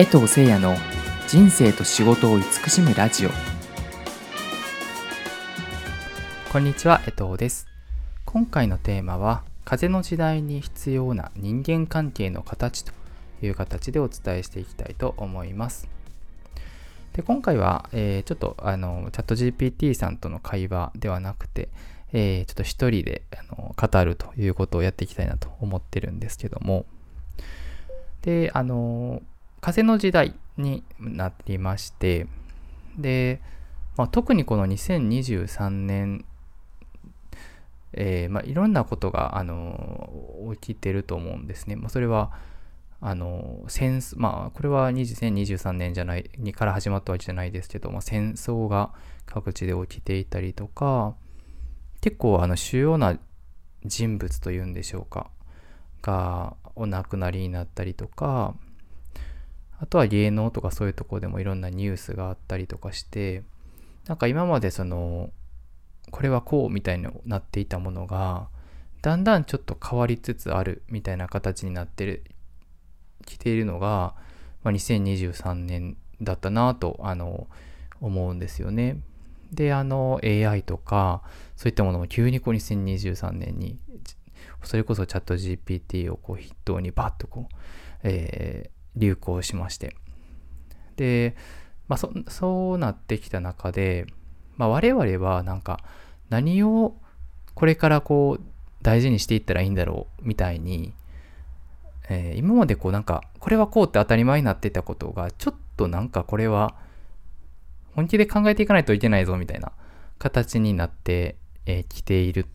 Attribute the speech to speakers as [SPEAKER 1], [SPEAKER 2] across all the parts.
[SPEAKER 1] 江藤誠也の人生と仕事を慈しむラジオ。こんにちは江藤です。今回のテーマは風の時代に必要な人間関係の形という形でお伝えしていきたいと思います。で今回は、えー、ちょっとあのチャット GPT さんとの会話ではなくて、えー、ちょっと一人であの語るということをやっていきたいなと思ってるんですけども。であの風の時代になりましてで、まあ、特にこの2023年えーまあ、いろんなことが、あの起きてると思うんですね。まあ、それはあの戦争まあこれは2023年じゃないにから始まったわけじゃないですけど、まあ、戦争が各地で起きていたりとか結構あの主要な人物というんでしょうかがお亡くなりになったりとかあとは芸能とかそういうとこでもいろんなニュースがあったりとかしてなんか今までそのこれはこうみたいになっていたものがだんだんちょっと変わりつつあるみたいな形になってるきているのが、まあ、2023年だったなとあの思うんですよね。であの AI とかそういったものも急にこう2023年にそれこそチャット GPT をこう筆頭にバッとこう、えー、流行しまして。で、まあそ、そうなってきた中で、まあ、我々はなんか何をこれからこう大事にしていったらいいんだろうみたいに、えー、今までこうなんかこれはこうって当たり前になってたことがちょっとなんかこれは本気で考えていかないといけないぞみたいな形になってき、えー、ている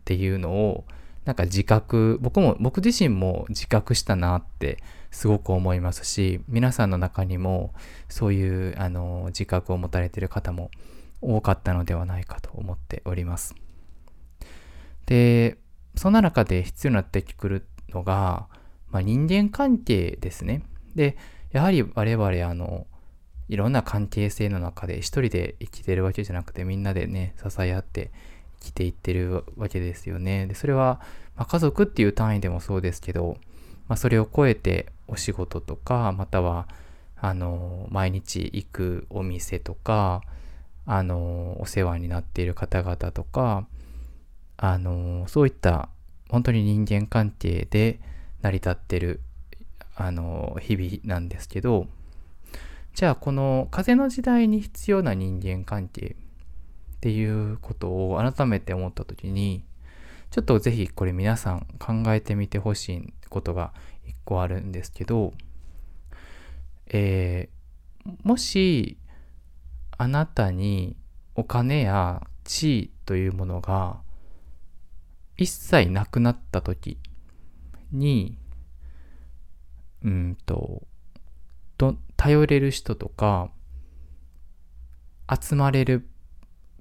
[SPEAKER 1] っていうのをなんか自覚僕も僕自身も自覚したなってすごく思いますし皆さんの中にもそういうあの自覚を持たれている方も多かったのではないかと思っております。でそんな中で必要になってくるのが、まあ、人間関係ですね。でやはり我々あのいろんな関係性の中で一人で生きてるわけじゃなくてみんなでね支え合って生きていってるわけですよね。でそれは、まあ、家族っていう単位でもそうですけど、まあ、それを超えてお仕事とかまたはあの毎日行くお店とかあのお世話になっている方々とかあのそういった本当に人間関係で成り立ってるあの日々なんですけどじゃあこの風の時代に必要な人間関係っていうことを改めて思った時にちょっとぜひこれ皆さん考えてみてほしいことが一個あるんですけど、えー、もしあなたにお金や地位というものが一切なくなった時にうんと頼れる人とか集まれる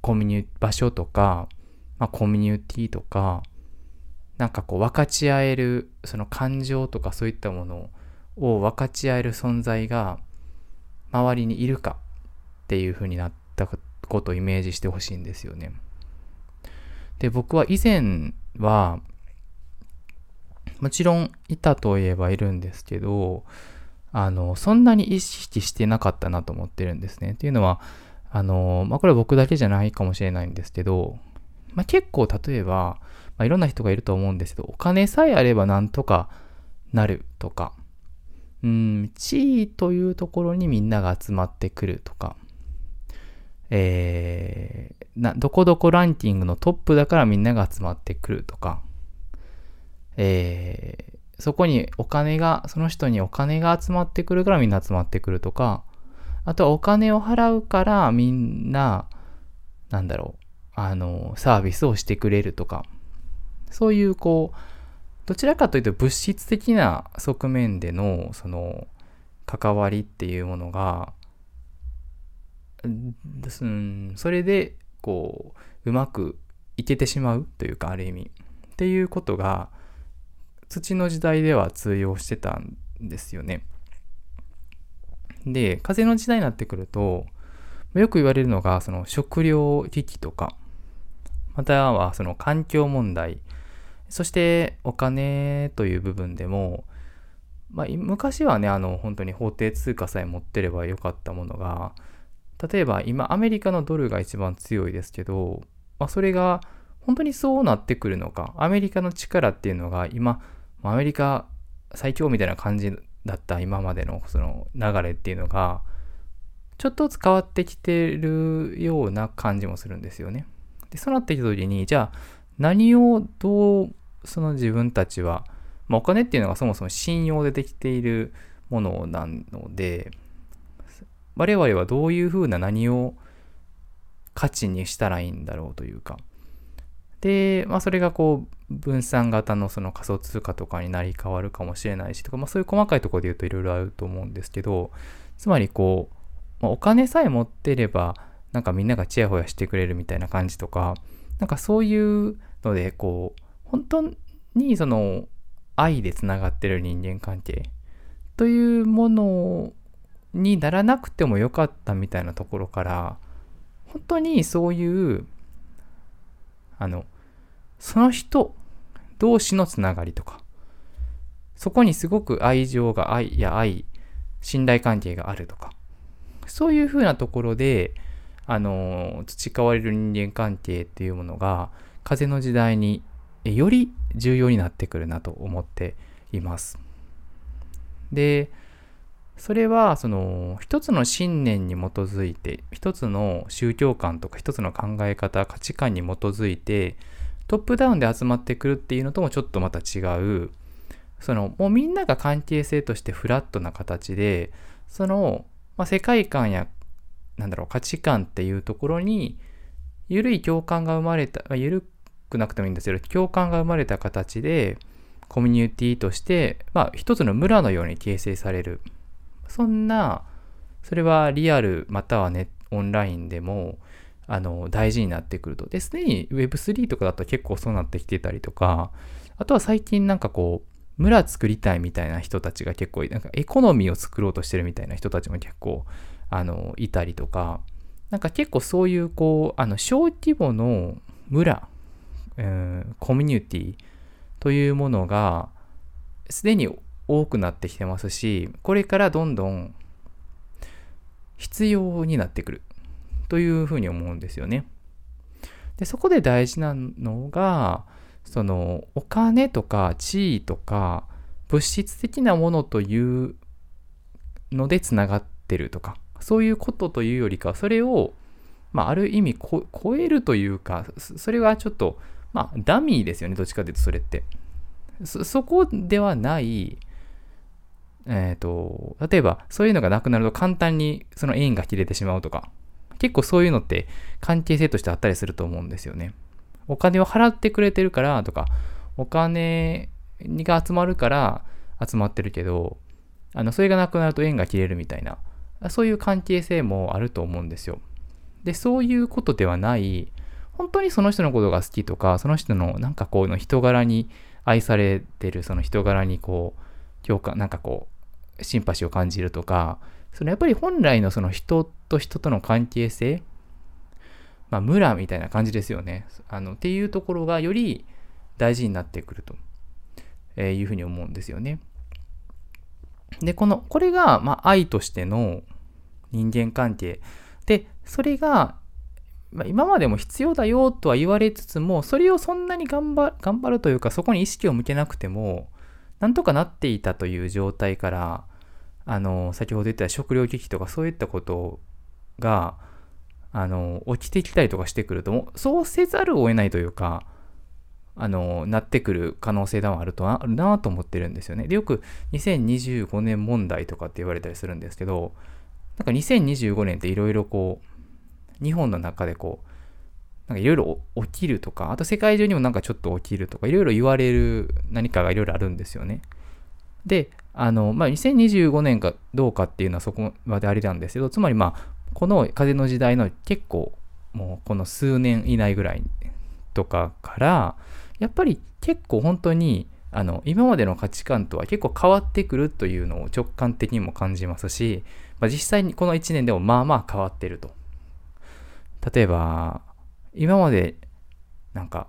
[SPEAKER 1] コミュニ場所とか、まあ、コミュニティとかなんかこう分かち合えるその感情とかそういったものを分かち合える存在が周りにいるかっていう風になったことをイメージしてほしいんですよね。で僕は以前はもちろんいたといえばいるんですけどあの、そんなに意識してなかったなと思ってるんですね。っていうのは、あの、まあ、これは僕だけじゃないかもしれないんですけど、まあ、結構例えば、まあ、いろんな人がいると思うんですけど、お金さえあればなんとかなるとか、うん、地位というところにみんなが集まってくるとか、えー、な、どこどこランキングのトップだからみんなが集まってくるとか、えー、そこにお金が、その人にお金が集まってくるからみんな集まってくるとか、あとはお金を払うからみんな、なんだろう、あの、サービスをしてくれるとか、そういうこう、どちらかというと物質的な側面での、その、関わりっていうものが、うん、それで、こう、うまくいけてしまうというか、ある意味。っていうことが、土の時代では通用してたんですよね。で、風の時代になってくると、よく言われるのが、その食料危機とか、またはその環境問題、そしてお金という部分でも、まあ、昔はね、あの、本当に法定通貨さえ持ってればよかったものが、例えば今、アメリカのドルが一番強いですけど、まあ、それが本当にそうなってくるのか、アメリカの力っていうのが今、アメリカ最強みたいな感じだった今までのその流れっていうのが、ちょっとずつ変わってきてるような感じもするんですよね。で、そうなってきた時に、じゃあ何をどうその自分たちは、まあ、お金っていうのがそもそも信用でできているものなので、我々はどういうふうな何を価値にしたらいいんだろうというか。で、まあ、それがこう、分散型のその仮想通貨とかになり変わるかもしれないしとか、まあ、そういう細かいところで言うといろいろあると思うんですけど、つまりこう、まあ、お金さえ持ってれば、なんかみんながチヤホヤしてくれるみたいな感じとか、なんかそういうので、こう、本当にその愛でつながってる人間関係というものにならなくてもよかったみたいなところから、本当にそういう、あの、その人同士のつながりとか、そこにすごく愛情が愛や愛、信頼関係があるとか、そういうふうなところで、あの、培われる人間関係っていうものが、風の時代により重要になってくるなと思っています。で、それは、その、一つの信念に基づいて、一つの宗教観とか一つの考え方、価値観に基づいて、トップダウンで集まってくるっていうのともちょっとまた違う、その、もうみんなが関係性としてフラットな形で、その、まあ、世界観や、なんだろう、価値観っていうところに、緩い共感が生まれた、緩くなくてもいいんですけど、共感が生まれた形で、コミュニティとして、まあ、一つの村のように形成される。そんな、それはリアルまたはネオンラインでも、あの、大事になってくると。で、すでに Web3 とかだと結構そうなってきてたりとか、あとは最近なんかこう、村作りたいみたいな人たちが結構、なんかエコノミーを作ろうとしてるみたいな人たちも結構、あの、いたりとか、なんか結構そういう、こう、あの、小規模の村、うん、コミュニティというものが、すでに多くなってきてますし、これからどんどん必要になってくるというふうに思うんですよね。で、そこで大事なのが、そのお金とか地位とか物質的なものというのでつながってるとかそういうことというよりかそれを、まあ、ある意味超えるというかそれはちょっとまあダミーですよねどっちかというとそれってそそこではないえっ、ー、と例えばそういうのがなくなると簡単にその縁が切れてしまうとか結構そういうのって関係性としてあったりすると思うんですよねお金を払ってくれてるからとか、お金が集まるから集まってるけど、あの、それがなくなると縁が切れるみたいな、そういう関係性もあると思うんですよ。で、そういうことではない、本当にその人のことが好きとか、その人のなんかこうの人柄に愛されてる、その人柄にこう、共感、なんかこう、シンパシーを感じるとか、そのやっぱり本来のその人と人との関係性まあ、村みたいな感じですよね。あの、っていうところがより大事になってくると、えいうふうに思うんですよね。で、この、これが、まあ、愛としての人間関係。で、それが、まあ、今までも必要だよとは言われつつも、それをそんなに頑張頑張るというか、そこに意識を向けなくても、なんとかなっていたという状態から、あの、先ほど言った食料危機とかそういったことが、あの、起きてきたりとかしてくると、そうせざるを得ないというか、あの、なってくる可能性はあるとあるなと思ってるんですよね。で、よく2025年問題とかって言われたりするんですけど、なんか2025年っていろいろこう、日本の中でこう、なんかいろいろ起きるとか、あと世界中にもなんかちょっと起きるとか、いろいろ言われる何かがいろいろあるんですよね。で、あの、まあ、2025年かどうかっていうのはそこまでありなんですけど、つまりまあ、この風の時代の結構もうこの数年以内ぐらいとかからやっぱり結構本当にあの今までの価値観とは結構変わってくるというのを直感的にも感じますし、まあ、実際にこの1年でもまあまあ変わってると。例えば今までなんか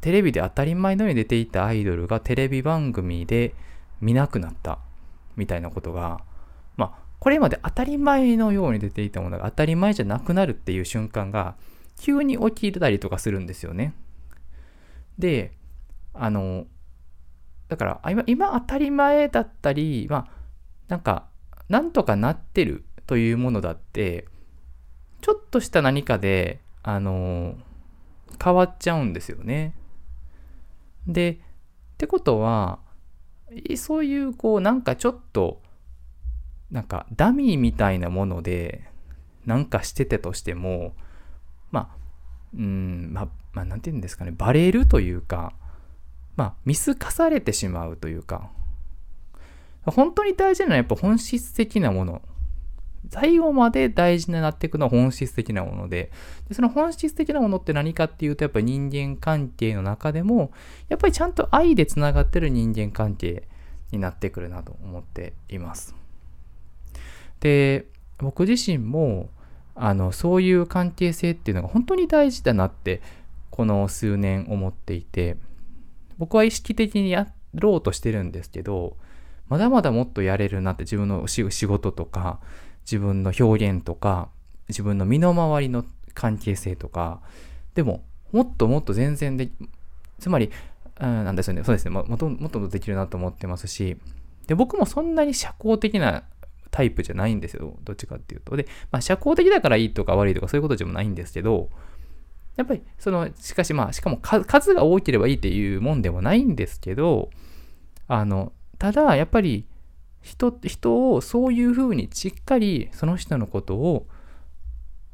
[SPEAKER 1] テレビで当たり前のように出ていたアイドルがテレビ番組で見なくなったみたいなことがまあこれまで当たり前のように出ていたものが当たり前じゃなくなるっていう瞬間が急に起きたりとかするんですよね。で、あの、だから今今当たり前だったり、まあなんかなんとかなってるというものだってちょっとした何かであの変わっちゃうんですよね。でってことはそういうこうなんかちょっとなんかダミーみたいなものでなんかしててとしてもまあうんまあまあ何て言うんですかねバレるというかまあ見透かされてしまうというか本当に大事なのはやっぱ本質的なもの最後まで大事になっていくのは本質的なものででその本質的なものって何かっていうとやっぱり人間関係の中でもやっぱりちゃんと愛でつながってる人間関係になってくるなと思っています。で僕自身もあのそういう関係性っていうのが本当に大事だなってこの数年思っていて僕は意識的にやろうとしてるんですけどまだまだもっとやれるなって自分の仕事とか自分の表現とか自分の身の回りの関係性とかでももっともっと全然でつまり、うん、なんですよねそうですねもっともっとできるなと思ってますしで僕もそんなに社交的なタイプじゃないんですよ。どっちかっていうと。で、まあ、社交的だからいいとか悪いとかそういうことでもないんですけど、やっぱり、その、しかしまあ、しかも数が多ければいいっていうもんでもないんですけど、あの、ただ、やっぱり、人、人をそういうふうにしっかりその人のことを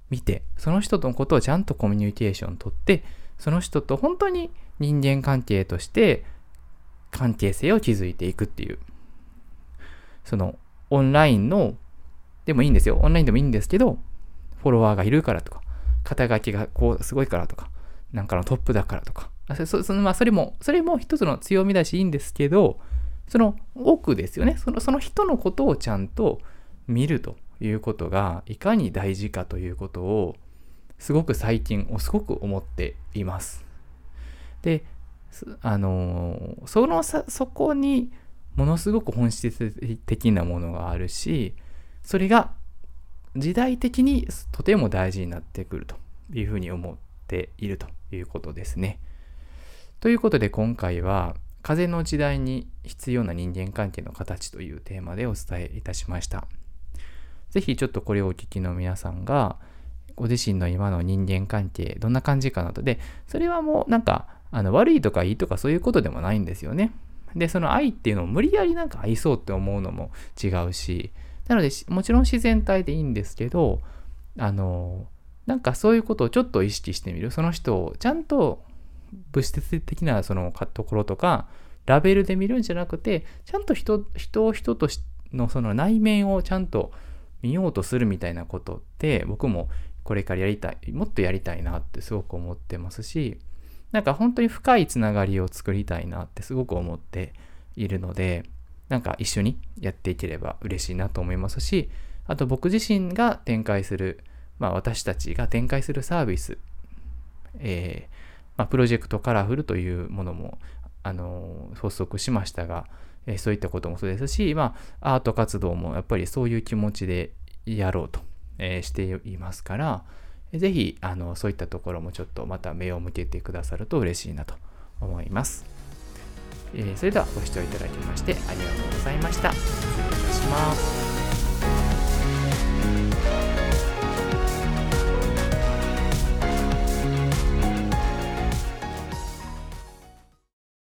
[SPEAKER 1] 見て、その人とのことをちゃんとコミュニケーション取って、その人と本当に人間関係として関係性を築いていくっていう、そのオンラインの、でもいいんですよ。オンラインでもいいんですけど、フォロワーがいるからとか、肩書きがこうすごいからとか、なんかのトップだからとか、そそまあそれも、それも一つの強みだしいいんですけど、その奥ですよね。そのその人のことをちゃんと見るということがいかに大事かということをすごく最近すごく思っています。で、あのそのさそこにものすごく本質的なものがあるしそれが時代的にとても大事になってくるというふうに思っているということですね。ということで今回は風の時代に必要な人間関係の形というテーマでお伝えいたしました。ぜひちょっとこれをお聞きの皆さんがご自身の今の人間関係どんな感じかなとでそれはもうなんかあの悪いとかいいとかそういうことでもないんですよね。で、その愛っていうのを無理やりなんか愛そうって思うのも違うし、なので、もちろん自然体でいいんですけど、あの、なんかそういうことをちょっと意識してみる。その人をちゃんと物質的なそのところとか、ラベルで見るんじゃなくて、ちゃんと人人を人とのその内面をちゃんと見ようとするみたいなことって僕もこれからやりたい、もっとやりたいなってすごく思ってますし、なんか本当に深いつながりを作りたいなってすごく思っているので、なんか一緒にやっていければ嬉しいなと思いますし、あと僕自身が展開する、まあ私たちが展開するサービス、えー、まあ、プロジェクトカラフルというものも、あのー、発足しましたが、えー、そういったこともそうですし、まあ、アート活動もやっぱりそういう気持ちでやろうと、えしていますから、ぜひあのそういったところもちょっとまた目を向けてくださると嬉しいなと思います。えー、それではご視聴いただきましてありがとうございました。失礼いたします。